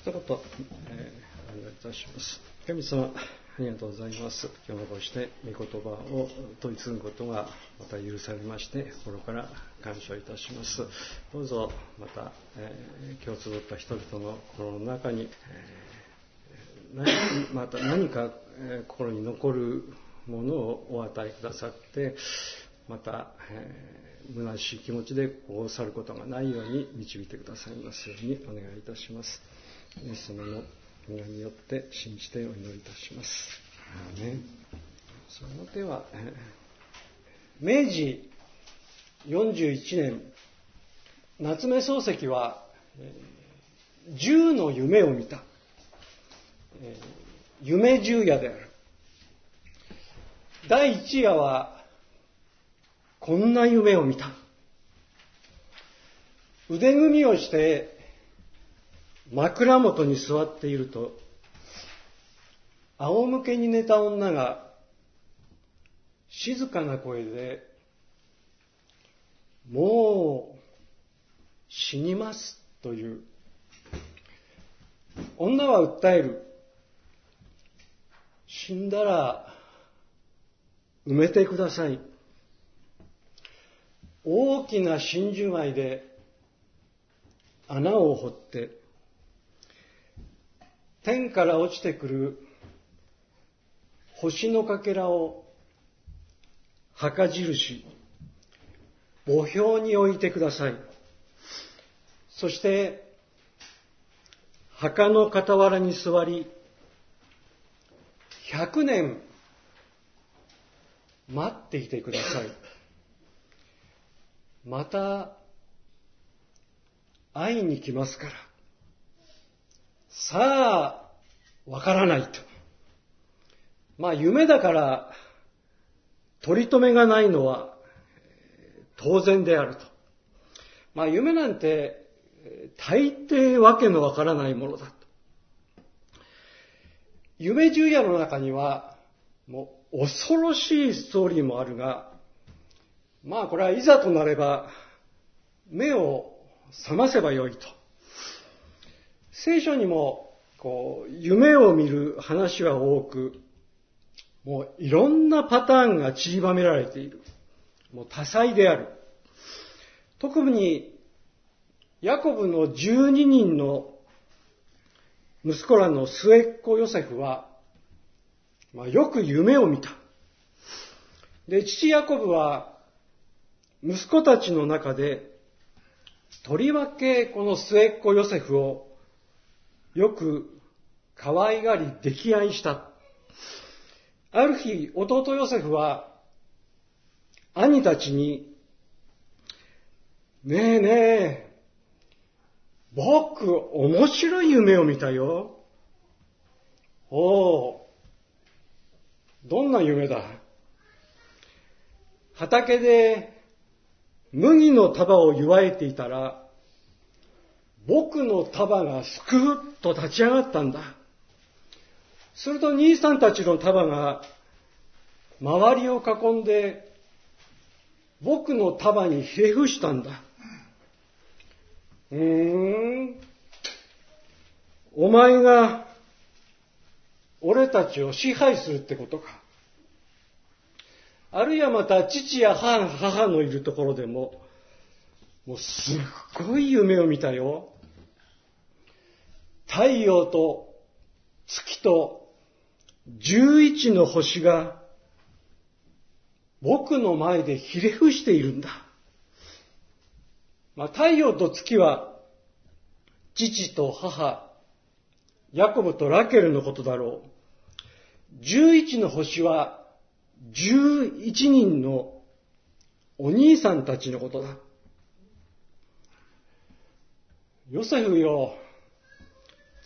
一言、えー、お願いいたします。神様、ありがとうございます。今日もこうして御言葉を問い継ぐことがまた許されまして、心から感謝いたします。どうぞまた、えー、今日集った人々の心の中に、えー、また何か、えー、心に残るものをお与えくださって、また、えー、虚しい気持ちでこう去ることがないように導いてくださいますようにお願いいたします。イエス様の皆によって信じてお祈りいたします。その手は、明治41年、夏目漱石は、十の夢を見た。夢十夜である。第一夜は、こんな夢を見た。腕組みをして枕元に座っていると、仰向けに寝た女が静かな声で、もう死にますという。女は訴える。死んだら埋めてください。大きな真珠貝で穴を掘って天から落ちてくる星のかけらを墓印、墓標に置いてください。そして、墓の傍らに座り、100年待っていてください。また会いに来ますから。さあ、わからないと。まあ夢だから取り留めがないのは当然であると。まあ夢なんて大抵わけのわからないものだと。夢十夜の中にはもう恐ろしいストーリーもあるが、まあこれはいざとなれば目を覚ませばよいと。聖書にも、こう、夢を見る話は多く、もういろんなパターンが散りばめられている。もう多彩である。特に、ヤコブの12人の息子らの末っ子ヨセフは、まあ、よく夢を見た。で、父ヤコブは、息子たちの中で、とりわけこの末っ子ヨセフをよく可愛がり溺愛した。ある日、弟ヨセフは、兄たちに、ねえねえ、僕、面白い夢を見たよ。おお、どんな夢だ？畑で麦の束を祝えていたら、僕の束がすくっと立ち上がったんだ。すると兄さんたちの束が周りを囲んで僕の束にひれ伏したんだ。うーん。お前が俺たちを支配するってことか。あるいはまた父や母のいるところでも、もうすっごい夢を見たよ。太陽と月と十一の星が僕の前でひれ伏しているんだ。まあ、太陽と月は父と母、ヤコブとラケルのことだろう。十一の星は十一人のお兄さんたちのことだ。ヨセフよ、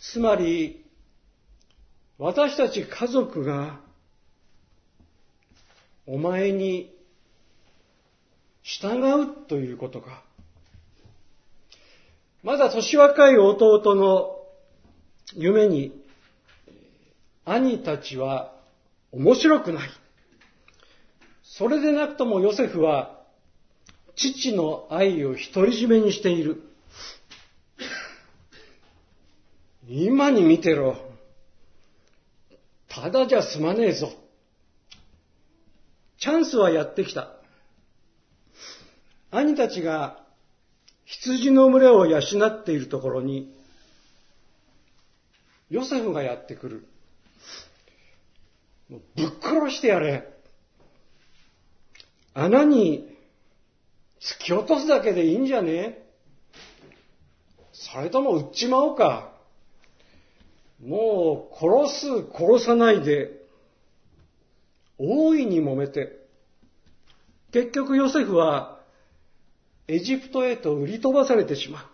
つまり、私たち家族が、お前に従うということか。まだ年若い弟の夢に、兄たちは面白くない。それでなくともヨセフは、父の愛を独り占めにしている。今に見てろ。ただじゃ済まねえぞ。チャンスはやってきた。兄たちが羊の群れを養っているところに、ヨセフがやってくる。ぶっ殺してやれ。穴に突き落とすだけでいいんじゃねそれとも撃っちまおうか。もう殺す、殺さないで、大いに揉めて、結局ヨセフはエジプトへと売り飛ばされてしまう。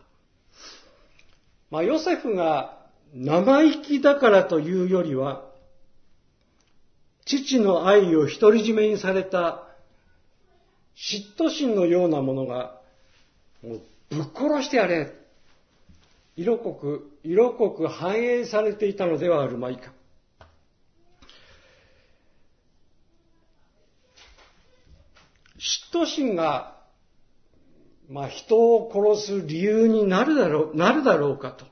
まあヨセフが生意気だからというよりは、父の愛を独り占めにされた嫉妬心のようなものが、もうぶっ殺してやれ。色濃く、色濃く反映されていたのではあるまいか。嫉妬心が、まあ人を殺す理由になるだろう、なるだろうかと。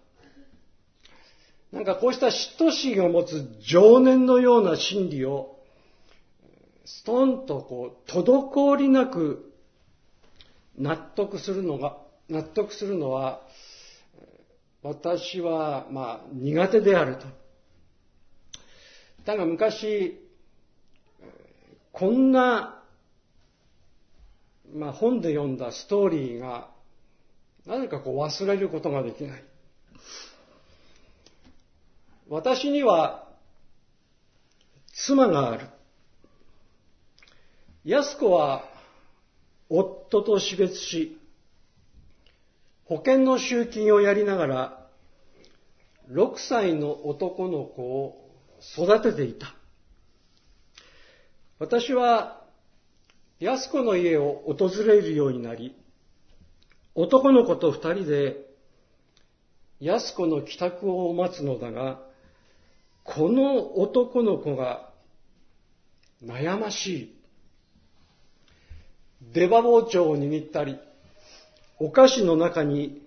なんかこうした嫉妬心を持つ情念のような心理を、ストンとこう、滞りなく納得するのが、納得するのは、私は、まあ、苦手であると。だが昔、こんな、まあ、本で読んだストーリーが、なぜかこう忘れることができない。私には、妻がある。安子は、夫と死別し、保険の集金をやりながら、6歳の男の子を育てていた。私は、安子の家を訪れるようになり、男の子と二人で、安子の帰宅を待つのだが、この男の子が悩ましい。出刃包丁を握ったり、お菓子の中に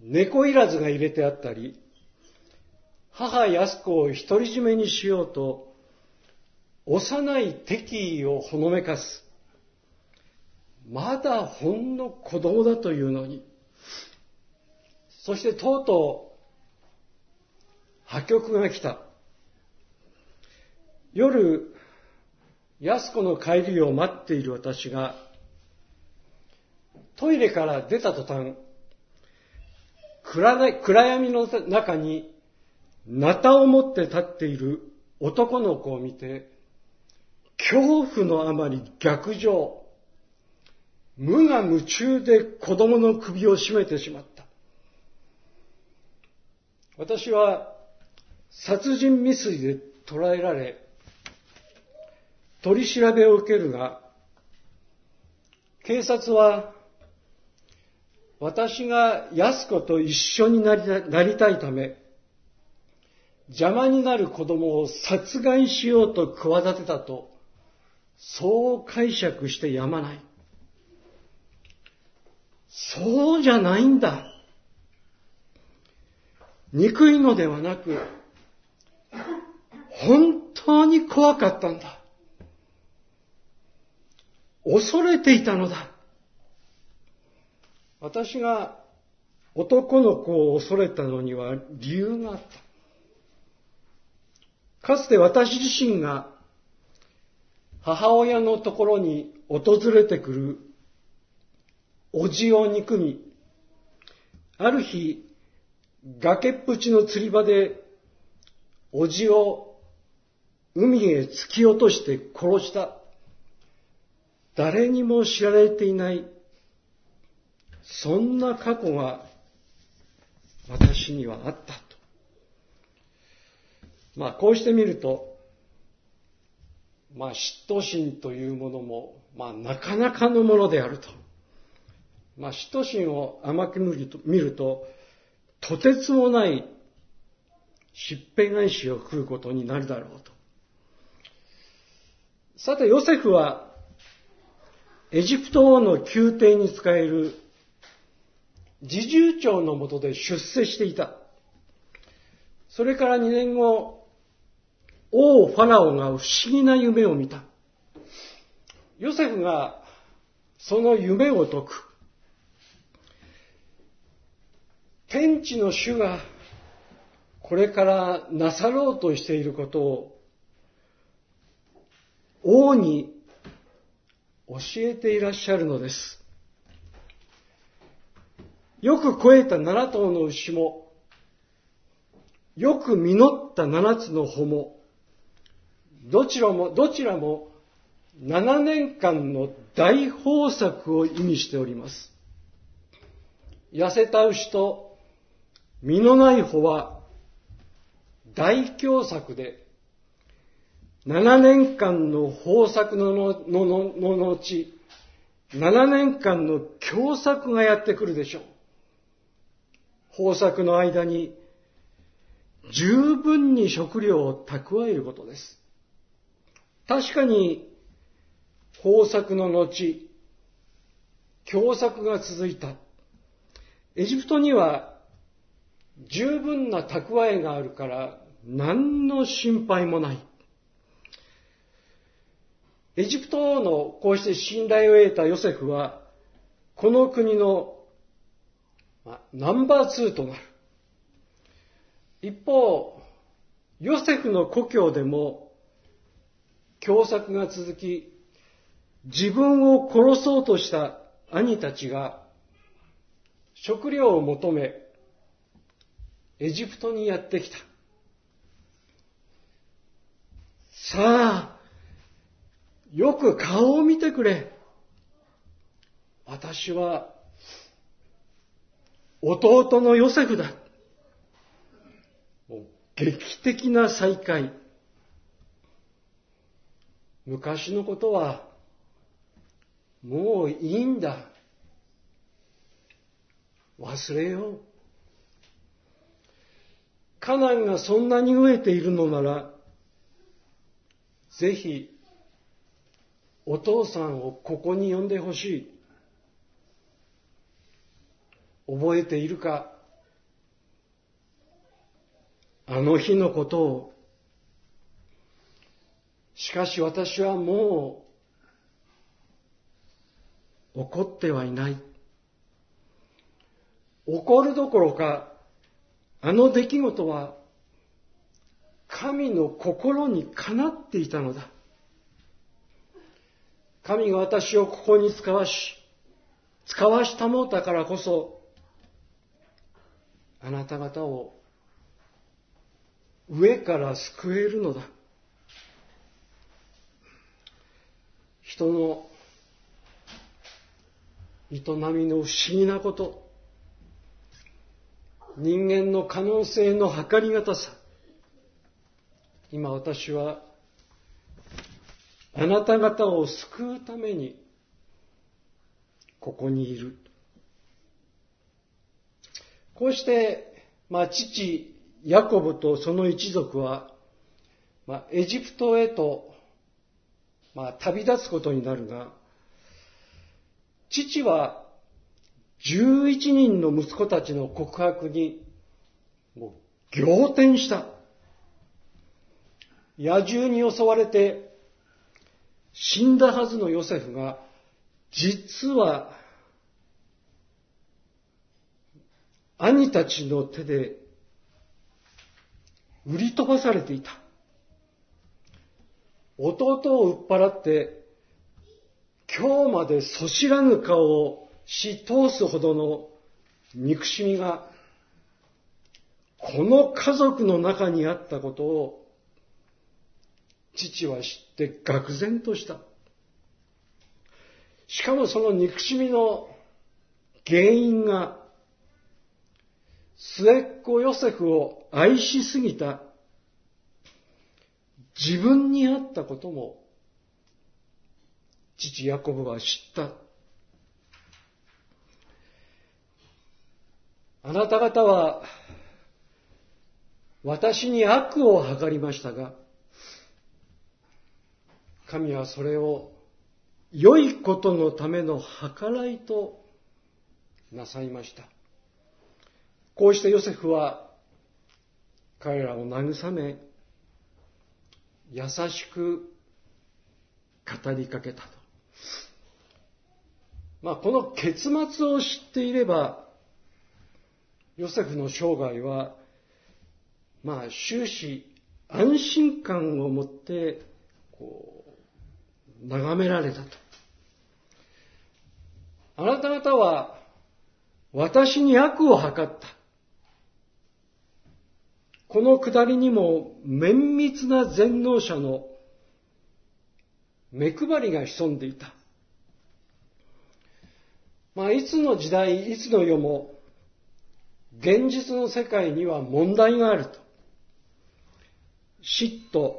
猫いらずが入れてあったり、母安子を独り占めにしようと、幼い敵意をほのめかす。まだほんの子供だというのに。そしてとうとう、破局が来た。夜、安子の帰りを待っている私が、トイレから出た途端、暗暗闇の中に、ナタを持って立っている男の子を見て、恐怖のあまり逆上、無我夢中で子供の首を絞めてしまった。私は殺人未遂で捕らえられ、取り調べを受けるが、警察は、私が安子と一緒になりたいため、邪魔になる子供を殺害しようと企てたと、そう解釈してやまない。そうじゃないんだ。憎いのではなく、本当に怖かったんだ。恐れていたのだ。私が男の子を恐れたのには理由があった。かつて私自身が母親のところに訪れてくるおじを憎み、ある日、崖っぷちの釣り場で、おじを海へ突き落として殺した。誰にも知られていない、そんな過去が私にはあったと。まあこうしてみると、まあ嫉妬心というものも、まあなかなかのものであると。まあ嫉妬心を甘く見ると、と、とてつもないしっぺ返しを食うことになるだろうと。さて、ヨセフはエジプト王の宮廷に使える侍従長のもとで出世していた。それから2年後、王ファラオが不思議な夢を見た。ヨセフがその夢を解く。天地の主がこれからなさろうとしていることを王に教えていらっしゃるのです。よく肥えた七頭の牛も、よく実った七つの穂も、どちらも、どちらも7年間の大豊作を意味しております。痩せた牛と実のない穂は大凶作で、7年間の豊作ののののの後、7年間の凶作がやってくるでしょう。豊作の間に十分に食料を蓄えることです。確かに豊作の後、凶作が続いた。エジプトには十分な蓄えがあるから何の心配もない。エジプトのこうして信頼を得たヨセフは、この国のまあナンバーツーとなる。一方、ヨセフの故郷でも、凶作が続き、自分を殺そうとした兄たちが食料を求めエジプトにやってきた。さあ、よく顔を見てくれ。私は弟のヨセフだ。劇的な再会。昔のことはもういいんだ。忘れよう。カナンがそんなに飢えているのなら、ぜひ、お父さんをここに呼んでほしい。覚えているか？あの日のことを。しかし私はもう怒ってはいない。怒るどころか、あの出来事は神の心にかなっていたのだ。神が私をここに使わし、使わしたもうたからこそ、あなた方を上から救えるのだ。人の営みの不思議なこと、人間の可能性の計りがたさ。今私は、あなた方を救うために、ここにいる。こうして、まあ、父、ヤコブとその一族は、まあ、エジプトへと、まあ、旅立つことになるが、父は11人の息子たちの告白にもう仰天した。野獣に襲われて死んだはずのヨセフが実は兄たちの手で売り飛ばされていた。弟を売っ払って今日までそしらぬ顔をし通すほどの憎しみが、この家族の中にあったことを、父は知って愕然とした。しかもその憎しみの原因が、末っ子ヨセフを愛しすぎた自分にあったことも父ヤコブは知った。あなた方は私に悪を図りましたが、神はそれを良いことのための計らいとなさいました。こうしてヨセフは彼らを慰め、優しく語りかけたと。まあ、この結末を知っていれば、ヨセフの生涯は、まあ、終始安心感を持って、こう、眺められたと。あなた方は、私に悪を図った。このくだりにも綿密な全能者の目配りが潜んでいた。まあ、いつの時代、いつの世も、現実の世界には問題があると。嫉妬、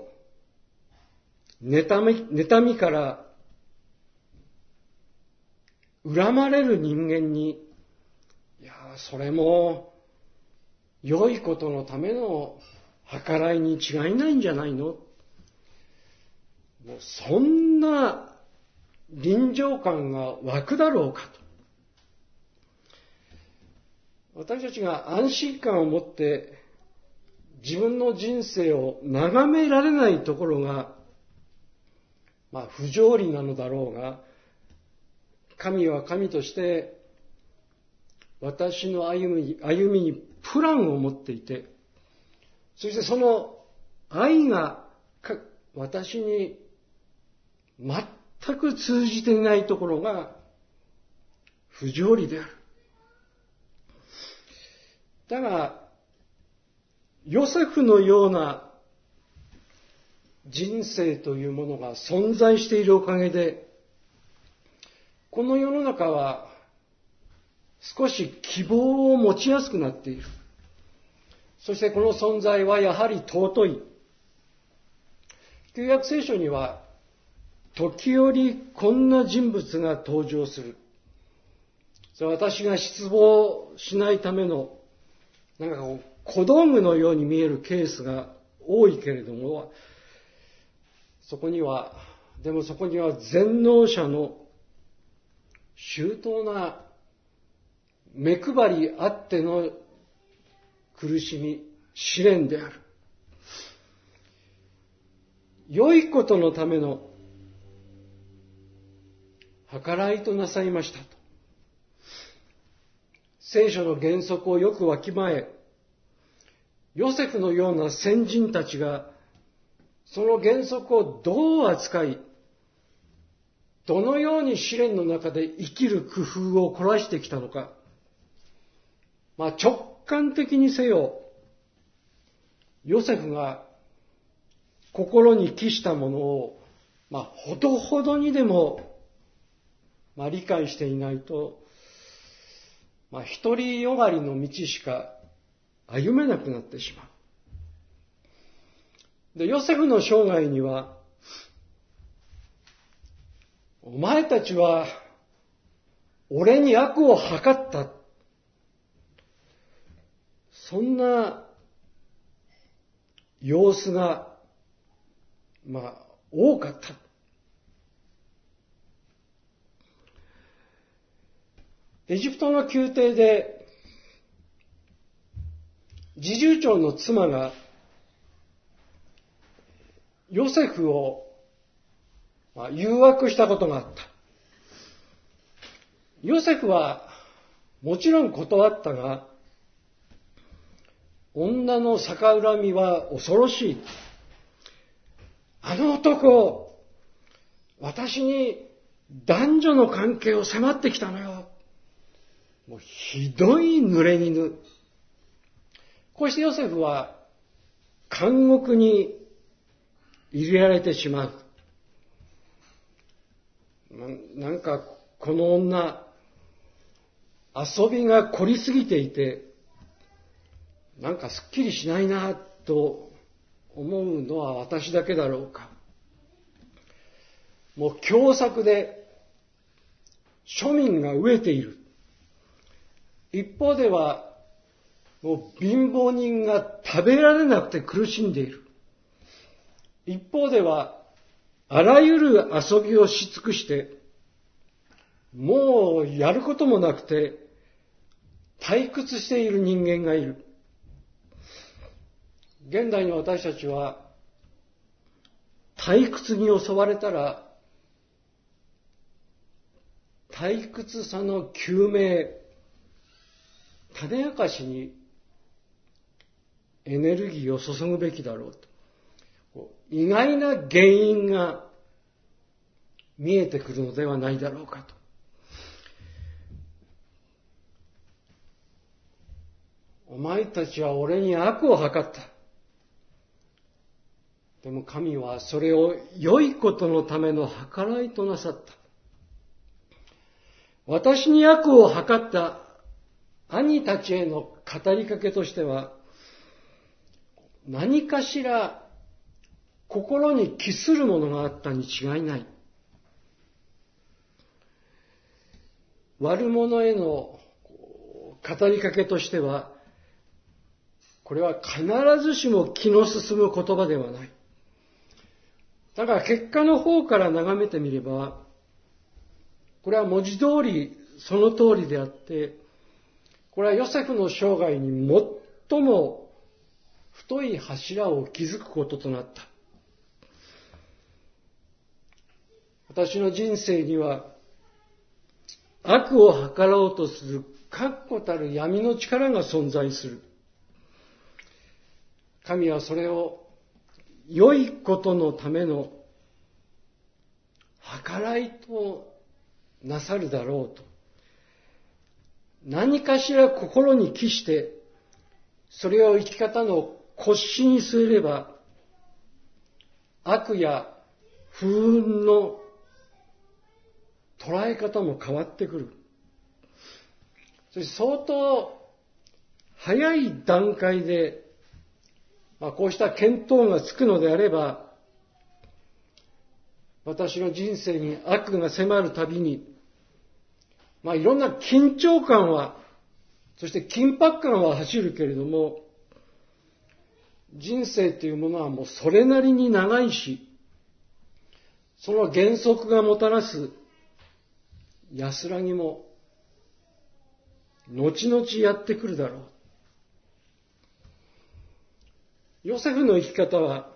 妬み、妬みから恨まれる人間に、いや、それも良いことのための計らいに違いないんじゃないの？もうそんな臨場感が湧くだろうかと。私たちが安心感を持って自分の人生を眺められないところが、まあ不条理なのだろうが、神は神として私の歩み歩みにプランを持っていて、そしてその愛が私に全く通じていないところが不条理である。だが、ヨセフのような人生というものが存在しているおかげで、この世の中は少し希望を持ちやすくなっている。そしてこの存在はやはり尊い。旧約聖書には、時折こんな人物が登場する。それ私が失望しないための、なんかこう、小道具のように見えるケースが多いけれども、そこには、でもそこには全能者の周到な目配りあっての苦しみ、試練である。良いことのための計らいとなさいましたと。聖書の原則をよくわきまえ、ヨセフのような先人たちが、その原則をどう扱い、どのように試練の中で生きる工夫を凝らしてきたのか、まあ、直感的にせよ、ヨセフが心に帰したものを、まあ、ほどほどにでも、まあ、理解していないと、まあ、独りよがりの道しか歩めなくなってしまう。で、ヨセフの生涯には、お前たちは、俺に悪を図った。そんな様子が、まあ、多かった。エジプトの宮廷で、侍従長の妻が、ヨセフをまあ誘惑したことがあった。ヨセフはもちろん断ったが、女の逆恨みは恐ろしい。あの男、私に男女の関係を迫ってきたのよ。もうひどい濡れ衣。こうしてヨセフは監獄に入れられてしまう。なんかこの女、遊びが凝りすぎていて、なんかすっきりしないなと思うのは私だけだろうか。もう凶作で庶民が飢えている。一方ではもう貧乏人が食べられなくて苦しんでいる。一方ではあらゆる遊びをし尽くして、もうやることもなくて退屈している人間がいる。現代の私たちは退屈に襲われたら退屈さの究明種明かしにエネルギーを注ぐべきだろうと意外な原因が見えてくるのではないだろうかとお前たちは俺に悪を図った。でも神はそれを良いことのための計らいとなさった。私に悪を図った兄たちへの語りかけとしては、何かしら心に帰するものがあったに違いない。悪者への語りかけとしては、これは必ずしも気の進む言葉ではない。だから結果の方から眺めてみれば、これは文字通りその通りであって、これはヨセフの生涯に最も太い柱を築くこととなった。私の人生には悪を図ろうとする確固たる闇の力が存在する。神はそれを良いことのための計らいとなさるだろうと。何かしら心に帰して、それを生き方の骨子に据えれば、悪や不運の捉え方も変わってくる。そして相当早い段階でまあ、こうした見当がつくのであれば、私の人生に悪が迫るたびに、まあ、いろんな緊張感は、そして緊迫感は走るけれども、人生というものはもうそれなりに長いし、その原則がもたらす安らぎも、後々やってくるだろう。ヨセフの生き方は、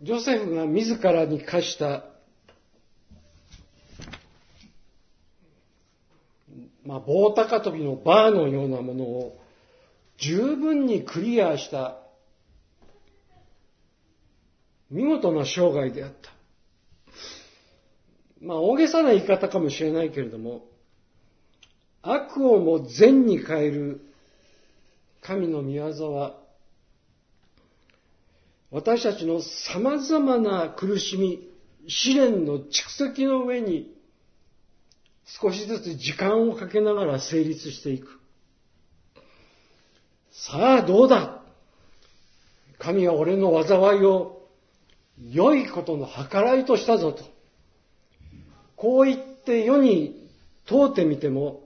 ジョセフが自らに課した、まあ、棒高跳びのバーのようなものを十分にクリアした見事な生涯であった。まあ大げさな言い方かもしれないけれども、悪をも善に変える神の御業は、私たちの様々な苦しみ、試練の蓄積の上に、少しずつ時間をかけながら成立していく。さあどうだ？神は俺の災いを良いことの計らいとしたぞと。こう言って世に問うてみても、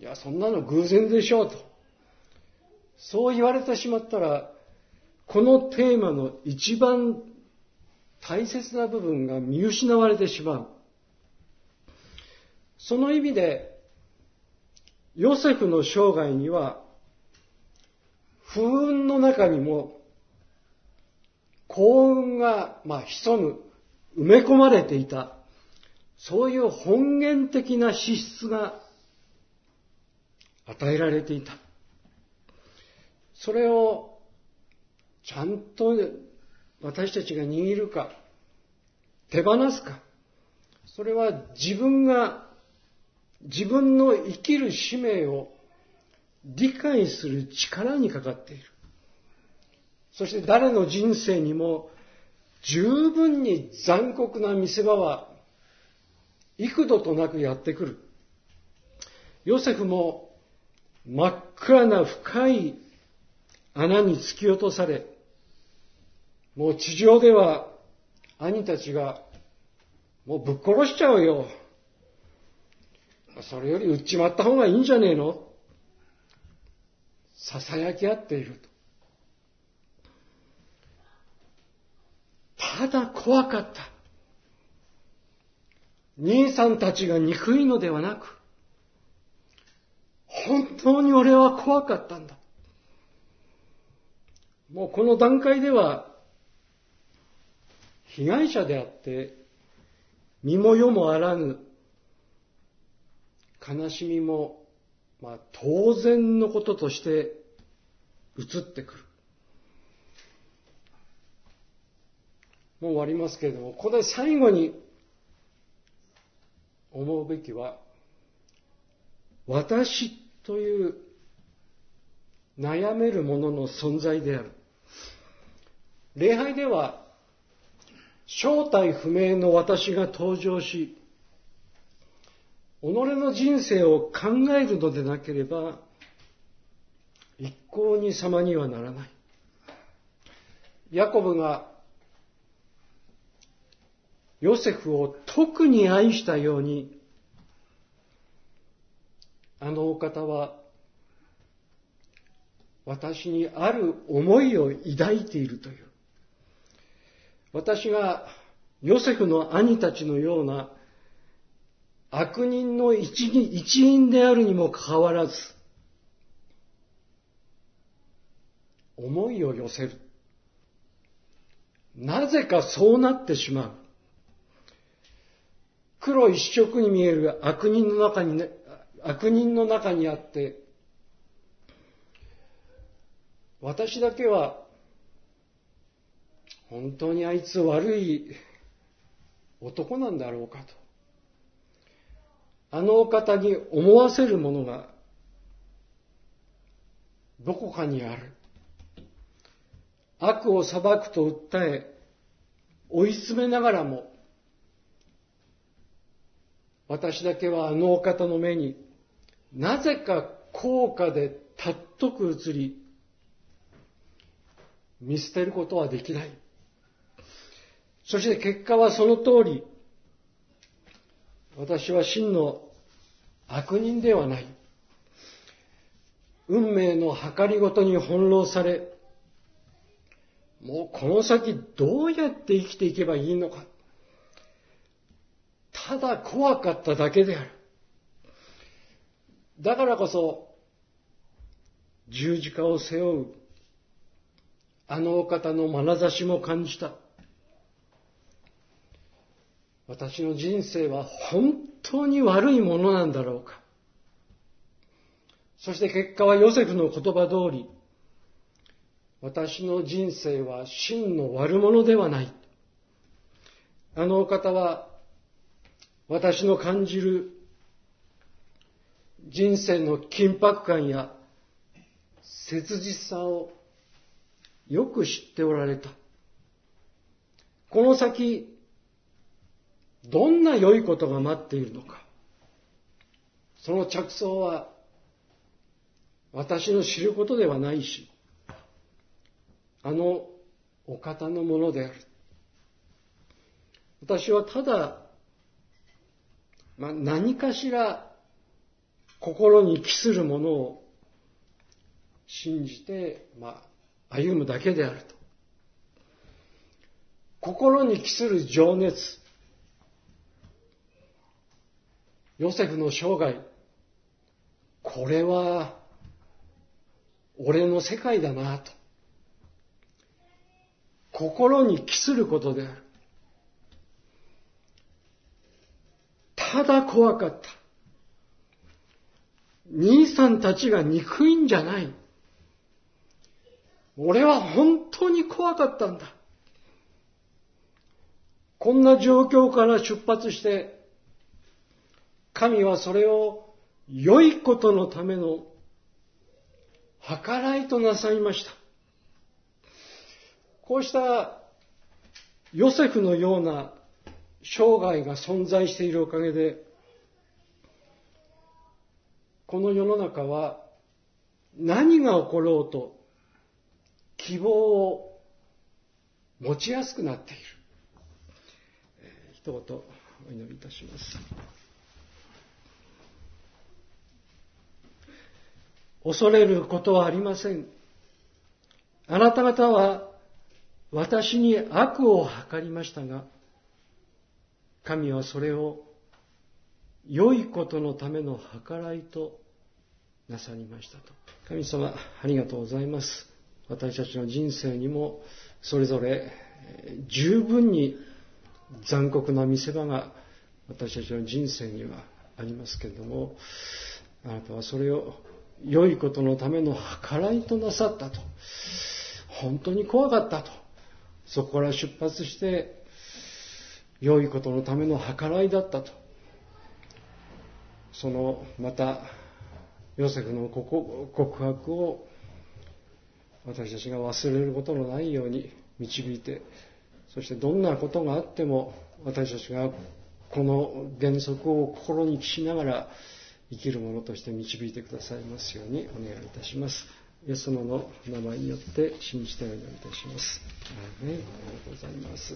いや、そんなの偶然でしょうと。そう言われてしまったら、このテーマの一番大切な部分が見失われてしまう。その意味で、ヨセフの生涯には、不運の中にも、幸運が、まあ、潜む、埋め込まれていた、そういう本源的な資質が与えられていた。それをちゃんと私たちが握るか、手放すか、それは自分が自分の生きる使命を理解する力にかかっている。そして誰の人生にも十分に残酷な見せ場は幾度となくやってくる。ヨセフも真っ暗な深い穴に突き落とされ、もう地上では兄たちがもうぶっ殺しちゃうよ。それより撃っちまった方がいいんじゃねえの？囁き合っていると。ただ怖かった。兄さんたちが憎いのではなく、本当に俺は怖かったんだ。もうこの段階では被害者であって身も世もあらぬ悲しみも、まあ、当然のこととして移ってくる。もう終わりますけれども、ここで最後に思うべきは、私という悩めるものの存在である。礼拝では、正体不明の私が登場し、己の人生を考えるのでなければ、一向に様にはならない。ヤコブがヨセフを特に愛したように、あのお方は私にある思いを抱いているという。私がヨセフの兄たちのような悪人の一員であるにもかかわらず、思いを寄せる。なぜかそうなってしまう。黒一色に見える悪人の中に、ね、悪人の中にあって、私だけは、本当にあいつ悪い男なんだろうかと。あのお方に思わせるものが、どこかにある。悪を裁くと訴え、追い詰めながらも、私だけはあのお方の目になぜか高価でたっとく映り、見捨てることはできない。そして結果はその通り、私は真の悪人ではない。運命の計りごとに翻弄され、もうこの先どうやって生きていけばいいのか。ただ怖かっただけである。だからこそ、十字架を背負う、あのお方の眼差しも感じた。私の人生は本当に悪いものなんだろうか。そして結果はヨセフの言葉通り、私の人生は真の悪者ではない。あのお方は私の感じる人生の緊迫感や切実さをよく知っておられた。この先、どんな良いことが待っているのか。その着想は私の知ることではないし、あのお方のものである。私はただ、まあ、何かしら心に帰するものを信じて、まあ、歩むだけであると。心に帰する情熱。ヨセフの生涯。これは、俺の世界だなと。心に帰することである。ただ怖かった。兄さんたちが憎いんじゃない。俺は本当に怖かったんだ。こんな状況から出発して、神はそれを良いことのための計らいとなさいました。こうしたヨセフのような生涯が存在しているおかげで、この世の中は何が起ころうと希望を持ちやすくなっている。一言お祈りいたします。恐れることはありません。あなた方は私に悪を図りましたが、神はそれを良いことのための計らいとなさりましたと。神様、ありがとうございます。私たちの人生にもそれぞれ十分に残酷な見せ場が私たちの人生にはありますけれどもあなたはそれを良いことのための計らいとなさったと。本当に怖かったと。そこから出発して良いことのための計らいだったと。そのまたヨセフの告白を私たちが忘れることのないように導いてそしてどんなことがあっても私たちがこの原則を心にしながら生きるものとして導いてくださいますようにお願いいたします。イエス様の名前によって信じてお祈りいたします。ありがとうございます。